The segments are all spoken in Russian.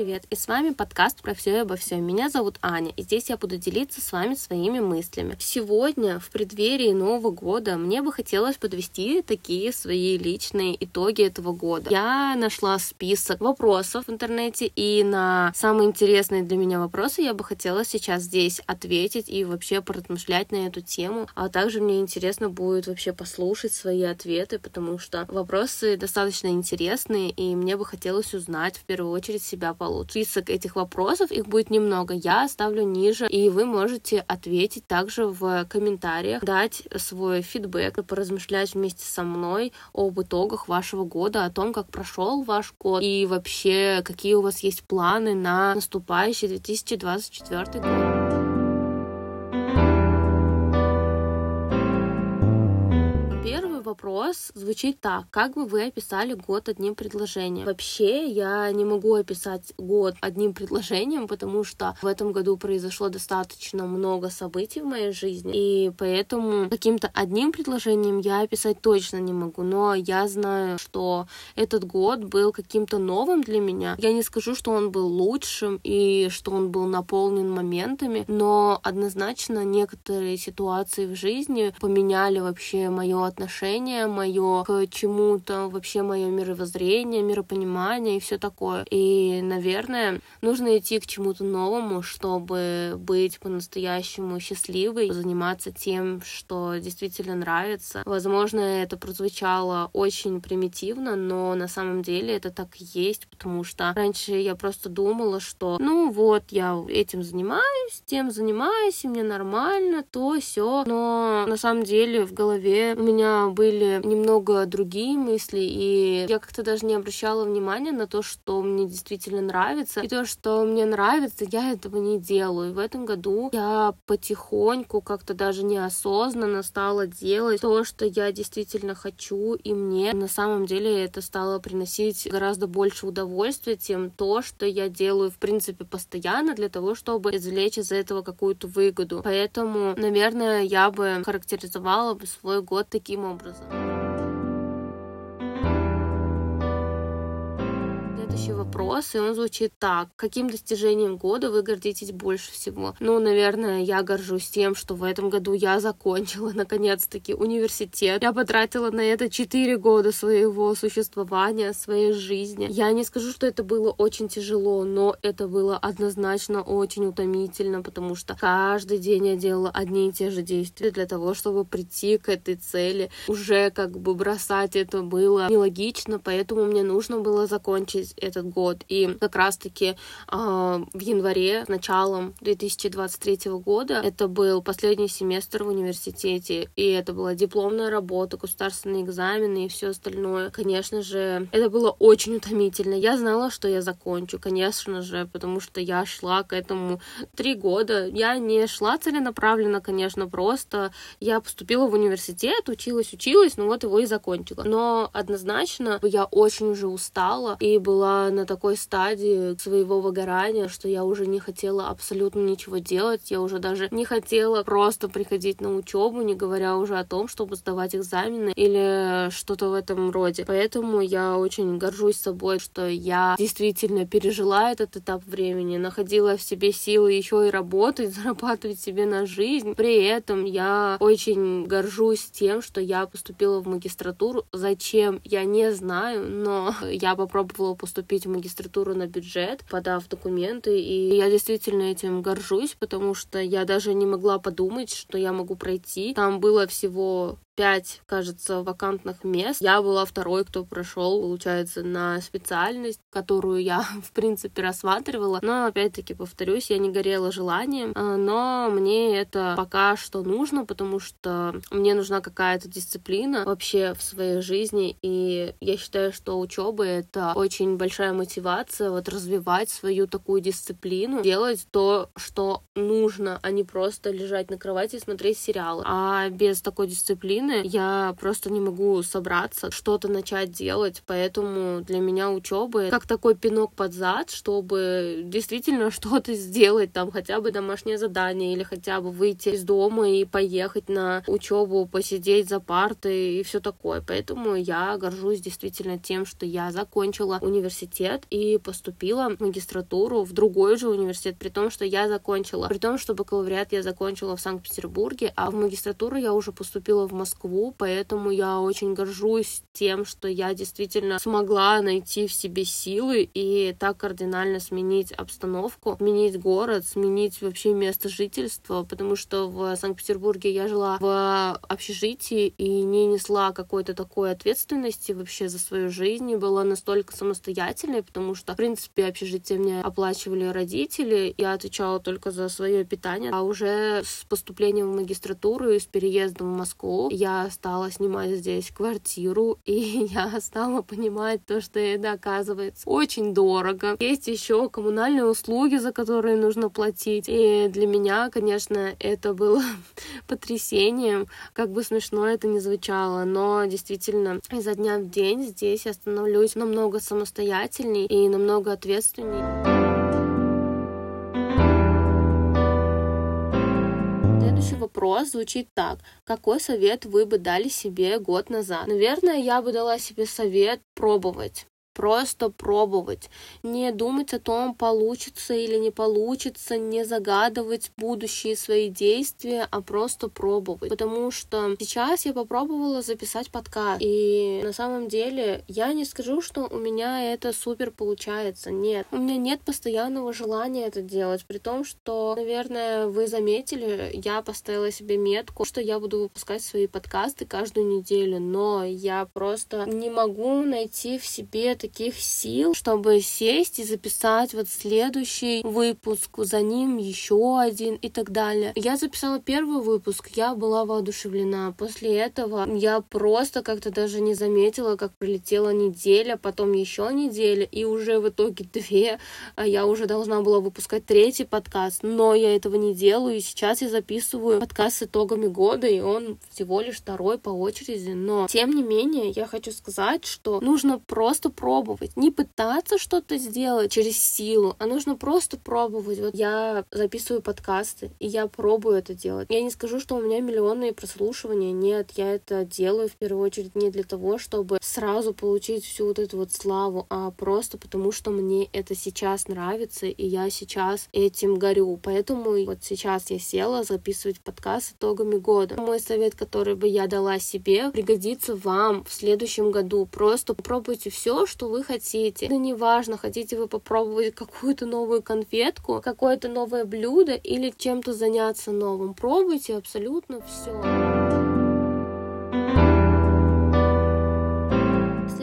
привет! И с вами подкаст про все и обо всем. Меня зовут Аня, и здесь я буду делиться с вами своими мыслями. Сегодня, в преддверии Нового года, мне бы хотелось подвести такие свои личные итоги этого года. Я нашла список вопросов в интернете, и на самые интересные для меня вопросы я бы хотела сейчас здесь ответить и вообще поразмышлять на эту тему. А также мне интересно будет вообще послушать свои ответы, потому что вопросы достаточно интересные, и мне бы хотелось узнать в первую очередь себя получше. Список этих вопросов, их будет немного, я оставлю ниже, и вы можете ответить также в комментариях, дать свой фидбэк, поразмышлять вместе со мной об итогах вашего года, о том, как прошел ваш год и вообще какие у вас есть планы на наступающий 2024 год. Вопрос звучит так. Как бы вы описали год одним предложением? Вообще, я не могу описать год одним предложением, потому что в этом году произошло достаточно много событий в моей жизни, и поэтому каким-то одним предложением я описать точно не могу, но я знаю, что этот год был каким-то новым для меня. Я не скажу, что он был лучшим и что он был наполнен моментами, но однозначно некоторые ситуации в жизни поменяли вообще мое отношение отношение мое к чему-то, вообще мое мировоззрение, миропонимание и все такое. И, наверное, нужно идти к чему-то новому, чтобы быть по-настоящему счастливой, заниматься тем, что действительно нравится. Возможно, это прозвучало очень примитивно, но на самом деле это так и есть, потому что раньше я просто думала, что ну вот, я этим занимаюсь, тем занимаюсь, и мне нормально, то все. Но на самом деле в голове у меня были были немного другие мысли, и я как-то даже не обращала внимания на то, что мне действительно нравится. И то, что мне нравится, я этого не делаю. В этом году я потихоньку, как-то даже неосознанно стала делать то, что я действительно хочу, и мне на самом деле это стало приносить гораздо больше удовольствия, чем то, что я делаю, в принципе, постоянно для того, чтобы извлечь из этого какую-то выгоду. Поэтому, наверное, я бы характеризовала бы свой год таким образом. coração. Следующий вопрос, и он звучит так. Каким достижением года вы гордитесь больше всего? Ну, наверное, я горжусь тем, что в этом году я закончила, наконец-таки, университет. Я потратила на это 4 года своего существования, своей жизни. Я не скажу, что это было очень тяжело, но это было однозначно очень утомительно, потому что каждый день я делала одни и те же действия для того, чтобы прийти к этой цели. Уже как бы бросать это было нелогично, поэтому мне нужно было закончить этот год. И как раз-таки э, в январе, началом 2023 года, это был последний семестр в университете, и это была дипломная работа, государственные экзамены и все остальное. Конечно же, это было очень утомительно. Я знала, что я закончу, конечно же, потому что я шла к этому три года. Я не шла целенаправленно, конечно, просто я поступила в университет, училась, училась, ну вот его и закончила. Но однозначно я очень уже устала и была на такой стадии своего выгорания, что я уже не хотела абсолютно ничего делать, я уже даже не хотела просто приходить на учебу, не говоря уже о том, чтобы сдавать экзамены или что-то в этом роде. Поэтому я очень горжусь собой, что я действительно пережила этот этап времени, находила в себе силы еще и работать, зарабатывать себе на жизнь. При этом я очень горжусь тем, что я поступила в магистратуру. Зачем, я не знаю, но я попробовала поступить поступить в магистратуру на бюджет, подав документы, и я действительно этим горжусь, потому что я даже не могла подумать, что я могу пройти. Там было всего пять, кажется, вакантных мест. Я была второй, кто прошел, получается, на специальность, которую я, в принципе, рассматривала. Но, опять-таки, повторюсь, я не горела желанием, а, но мне это пока что нужно, потому что мне нужна какая-то дисциплина вообще в своей жизни, и я считаю, что учеба — это очень большая мотивация вот развивать свою такую дисциплину, делать то, что нужно, а не просто лежать на кровати и смотреть сериалы. А без такой дисциплины планы, я просто не могу собраться, что-то начать делать, поэтому для меня учеба как такой пинок под зад, чтобы действительно что-то сделать, там хотя бы домашнее задание или хотя бы выйти из дома и поехать на учебу, посидеть за партой и все такое. Поэтому я горжусь действительно тем, что я закончила университет и поступила в магистратуру в другой же университет, при том, что я закончила, при том, что бакалавриат я закончила в Санкт-Петербурге, а в магистратуру я уже поступила в Москву, поэтому я очень горжусь тем, что я действительно смогла найти в себе силы и так кардинально сменить обстановку, сменить город, сменить вообще место жительства, потому что в Санкт-Петербурге я жила в общежитии и не несла какой-то такой ответственности вообще за свою жизнь, и была настолько самостоятельной, потому что, в принципе, общежитие мне оплачивали родители, я отвечала только за свое питание, а уже с поступлением в магистратуру и с переездом в Москву я стала снимать здесь квартиру, и я стала понимать то, что это оказывается очень дорого. Есть еще коммунальные услуги, за которые нужно платить. И для меня, конечно, это было потрясением, как бы смешно это ни звучало, но действительно изо дня в день здесь я становлюсь намного самостоятельней и намного ответственней. Вопрос звучит так. Какой совет вы бы дали себе год назад? Наверное, я бы дала себе совет пробовать просто пробовать, не думать о том, получится или не получится, не загадывать будущие свои действия, а просто пробовать. Потому что сейчас я попробовала записать подкаст, и на самом деле я не скажу, что у меня это супер получается. Нет, у меня нет постоянного желания это делать, при том, что, наверное, вы заметили, я поставила себе метку, что я буду выпускать свои подкасты каждую неделю, но я просто не могу найти в себе таких сил, чтобы сесть и записать вот следующий выпуск, за ним еще один и так далее. Я записала первый выпуск, я была воодушевлена. После этого я просто как-то даже не заметила, как прилетела неделя, потом еще неделя, и уже в итоге две. А я уже должна была выпускать третий подкаст, но я этого не делаю, и сейчас я записываю подкаст с итогами года, и он всего лишь второй по очереди. Но, тем не менее, я хочу сказать, что нужно просто пробовать. Не пытаться что-то сделать через силу, а нужно просто пробовать. Вот я записываю подкасты, и я пробую это делать. Я не скажу, что у меня миллионные прослушивания. Нет, я это делаю в первую очередь не для того, чтобы сразу получить всю вот эту вот славу, а просто потому, что мне это сейчас нравится, и я сейчас этим горю. Поэтому вот сейчас я села записывать подкаст с итогами года. Мой совет, который бы я дала себе, пригодится вам в следующем году. Просто попробуйте все, что вы хотите. Да неважно, хотите вы попробовать какую-то новую конфетку, какое-то новое блюдо или чем-то заняться новым. Пробуйте абсолютно все.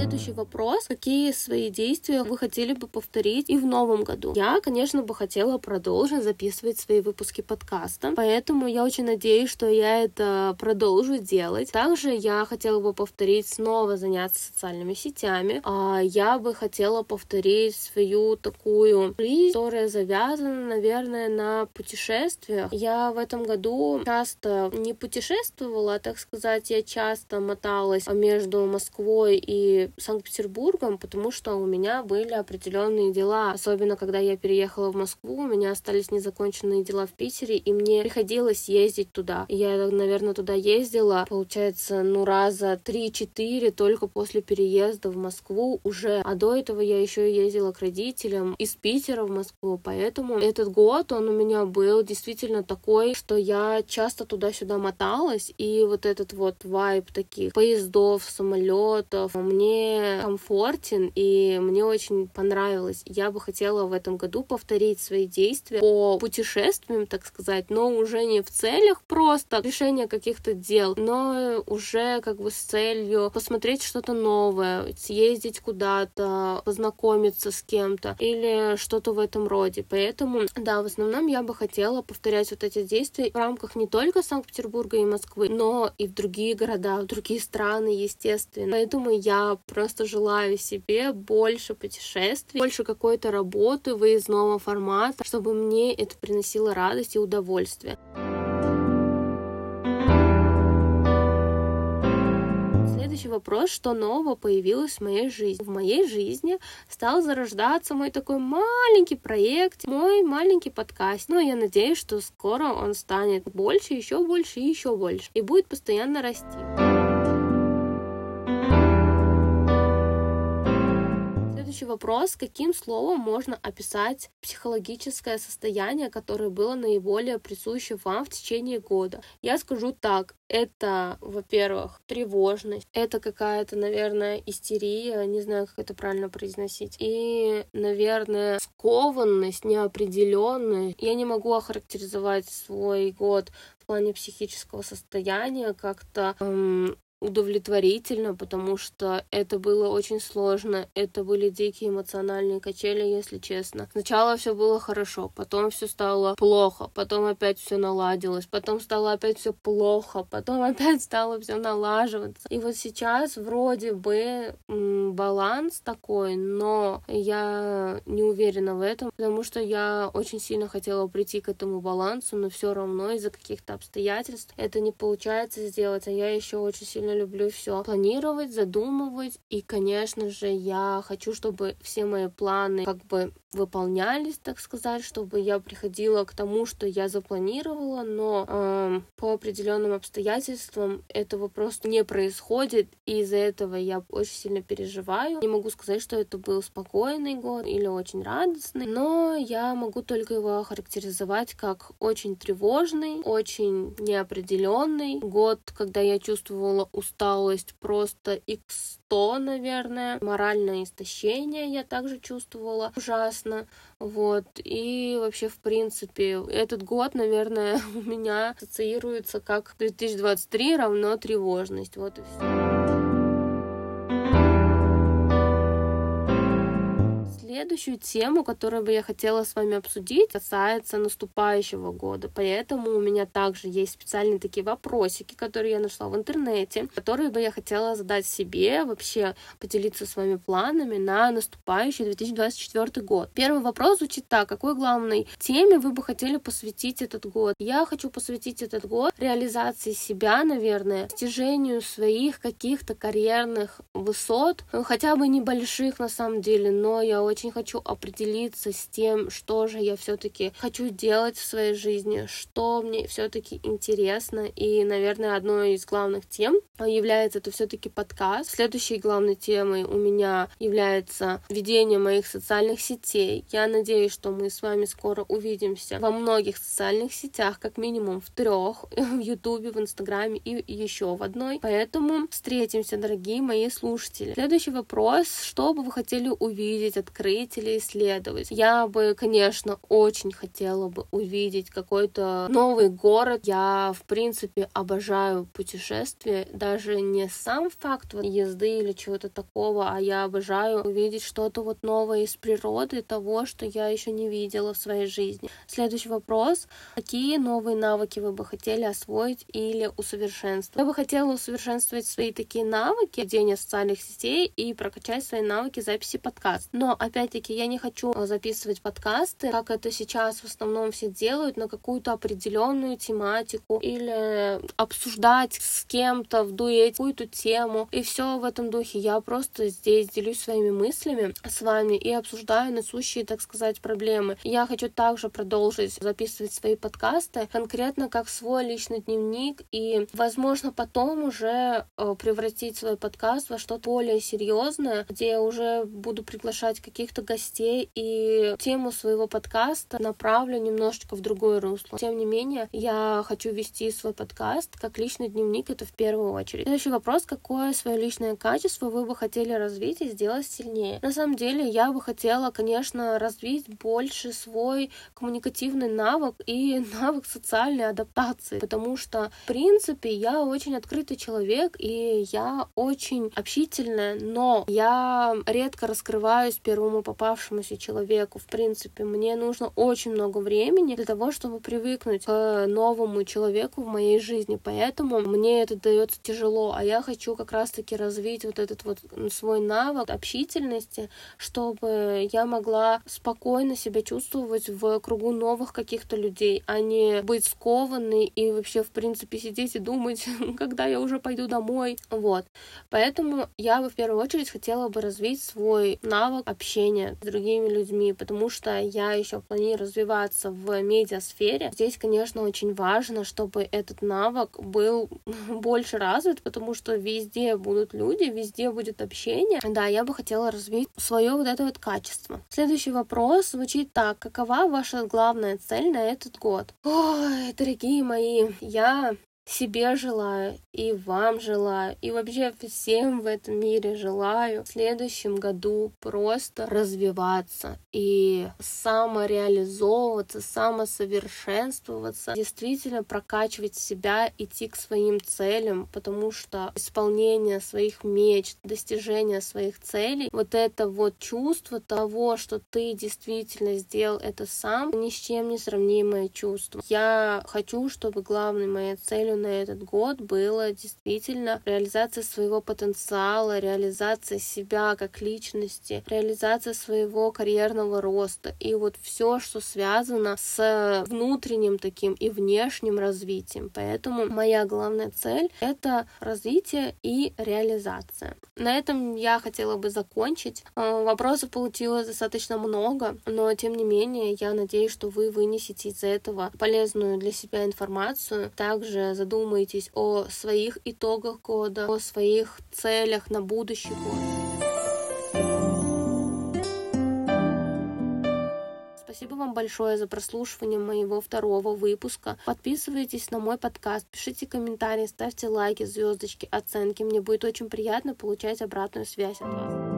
Следующий вопрос. Какие свои действия вы хотели бы повторить и в новом году? Я, конечно, бы хотела продолжить записывать свои выпуски подкаста, поэтому я очень надеюсь, что я это продолжу делать. Также я хотела бы повторить снова заняться социальными сетями. А я бы хотела повторить свою такую жизнь, которая завязана, наверное, на путешествиях. Я в этом году часто не путешествовала, так сказать, я часто моталась между Москвой и Санкт-Петербургом, потому что у меня были определенные дела. Особенно, когда я переехала в Москву, у меня остались незаконченные дела в Питере, и мне приходилось ездить туда. Я, наверное, туда ездила, получается, ну, раза три-четыре только после переезда в Москву уже. А до этого я еще ездила к родителям из Питера в Москву, поэтому этот год, он у меня был действительно такой, что я часто туда-сюда моталась, и вот этот вот вайб таких поездов, самолетов, мне комфортен, и мне очень понравилось. Я бы хотела в этом году повторить свои действия по путешествиям, так сказать, но уже не в целях просто решения каких-то дел, но уже как бы с целью посмотреть что-то новое, съездить куда-то, познакомиться с кем-то или что-то в этом роде. Поэтому, да, в основном я бы хотела повторять вот эти действия в рамках не только Санкт-Петербурга и Москвы, но и в другие города, в другие страны, естественно. Поэтому я просто желаю себе больше путешествий, больше какой-то работы выездного формата, чтобы мне это приносило радость и удовольствие. Следующий вопрос, что нового появилось в моей жизни? В моей жизни стал зарождаться мой такой маленький проект, мой маленький подкаст. Ну, я надеюсь, что скоро он станет больше, еще больше и еще больше. И будет постоянно расти. Следующий вопрос. Каким словом можно описать психологическое состояние, которое было наиболее присуще вам в течение года? Я скажу так. Это, во-первых, тревожность. Это какая-то, наверное, истерия. Не знаю, как это правильно произносить. И, наверное, скованность, неопределенность. Я не могу охарактеризовать свой год в плане психического состояния как-то эм, удовлетворительно, потому что это было очень сложно, это были дикие эмоциональные качели, если честно. Сначала все было хорошо, потом все стало плохо, потом опять все наладилось, потом стало опять все плохо, потом опять стало все налаживаться. И вот сейчас вроде бы баланс такой, но я не уверена в этом, потому что я очень сильно хотела прийти к этому балансу, но все равно из-за каких-то обстоятельств это не получается сделать, а я еще очень сильно сильно люблю все планировать, задумывать. И, конечно же, я хочу, чтобы все мои планы как бы выполнялись, так сказать, чтобы я приходила к тому, что я запланировала, но э, по определенным обстоятельствам этого просто не происходит, и из-за этого я очень сильно переживаю. Не могу сказать, что это был спокойный год или очень радостный, но я могу только его охарактеризовать как очень тревожный, очень неопределенный год, когда я чувствовала усталость просто x100, наверное, моральное истощение я также чувствовала ужасно. Вот. И вообще, в принципе, этот год, наверное, у меня ассоциируется как 2023 равно тревожность. Вот и все. Следующую тему, которую бы я хотела с вами обсудить, касается наступающего года. Поэтому у меня также есть специальные такие вопросики, которые я нашла в интернете, которые бы я хотела задать себе, вообще поделиться с вами планами на наступающий 2024 год. Первый вопрос звучит так. Какой главной теме вы бы хотели посвятить этот год? Я хочу посвятить этот год реализации себя, наверное, достижению своих каких-то карьерных высот, хотя бы небольших на самом деле, но я очень очень хочу определиться с тем, что же я все-таки хочу делать в своей жизни, что мне все-таки интересно. И, наверное, одной из главных тем является это все-таки подкаст. Следующей главной темой у меня является ведение моих социальных сетей. Я надеюсь, что мы с вами скоро увидимся во многих социальных сетях, как минимум в трех, в Ютубе, в Инстаграме и еще в одной. Поэтому встретимся, дорогие мои слушатели. Следующий вопрос. Что бы вы хотели увидеть, открыть или исследовать. Я бы, конечно, очень хотела бы увидеть какой-то новый город. Я, в принципе, обожаю путешествия. Даже не сам факт вот езды или чего-то такого, а я обожаю увидеть что-то вот новое из природы, того, что я еще не видела в своей жизни. Следующий вопрос. Какие новые навыки вы бы хотели освоить или усовершенствовать? Я бы хотела усовершенствовать свои такие навыки, ведения социальных сетей и прокачать свои навыки записи подкаст. Но, опять опять-таки, я не хочу э, записывать подкасты, как это сейчас в основном все делают, на какую-то определенную тематику или обсуждать с кем-то в дуэте какую-то тему. И все в этом духе. Я просто здесь делюсь своими мыслями с вами и обсуждаю насущие, так сказать, проблемы. Я хочу также продолжить записывать свои подкасты, конкретно как свой личный дневник, и, возможно, потом уже э, превратить свой подкаст во что-то более серьезное, где я уже буду приглашать каких-то каких-то гостей и тему своего подкаста направлю немножечко в другое русло. Тем не менее, я хочу вести свой подкаст как личный дневник, это в первую очередь. Следующий вопрос, какое свое личное качество вы бы хотели развить и сделать сильнее? На самом деле, я бы хотела, конечно, развить больше свой коммуникативный навык и навык социальной адаптации, потому что, в принципе, я очень открытый человек, и я очень общительная, но я редко раскрываюсь первому попавшемуся человеку. В принципе, мне нужно очень много времени для того, чтобы привыкнуть к новому человеку в моей жизни, поэтому мне это дается тяжело, а я хочу как раз-таки развить вот этот вот свой навык общительности, чтобы я могла спокойно себя чувствовать в кругу новых каких-то людей, а не быть скованной и вообще, в принципе, сидеть и думать, когда я уже пойду домой. Вот. Поэтому я бы в первую очередь хотела бы развить свой навык общения с другими людьми, потому что я еще планирую развиваться в медиасфере. Здесь, конечно, очень важно, чтобы этот навык был больше развит, потому что везде будут люди, везде будет общение. Да, я бы хотела развить свое вот это вот качество. Следующий вопрос звучит так. Какова ваша главная цель на этот год? Ой, дорогие мои, я себе желаю, и вам желаю, и вообще всем в этом мире желаю в следующем году просто развиваться и самореализовываться, самосовершенствоваться, действительно прокачивать себя, идти к своим целям, потому что исполнение своих мечт, достижение своих целей, вот это вот чувство того, что ты действительно сделал это сам, ни с чем не сравнимое чувство. Я хочу, чтобы главной моей целью на этот год было действительно реализация своего потенциала, реализация себя как личности, реализация своего карьерного роста и вот все, что связано с внутренним таким и внешним развитием. Поэтому моя главная цель — это развитие и реализация. На этом я хотела бы закончить. Э, вопросов получилось достаточно много, но тем не менее я надеюсь, что вы вынесете из этого полезную для себя информацию. Также задумаетесь о своих итогах года, о своих целях на будущий год. Спасибо вам большое за прослушивание моего второго выпуска. Подписывайтесь на мой подкаст, пишите комментарии, ставьте лайки, звездочки, оценки. Мне будет очень приятно получать обратную связь от вас.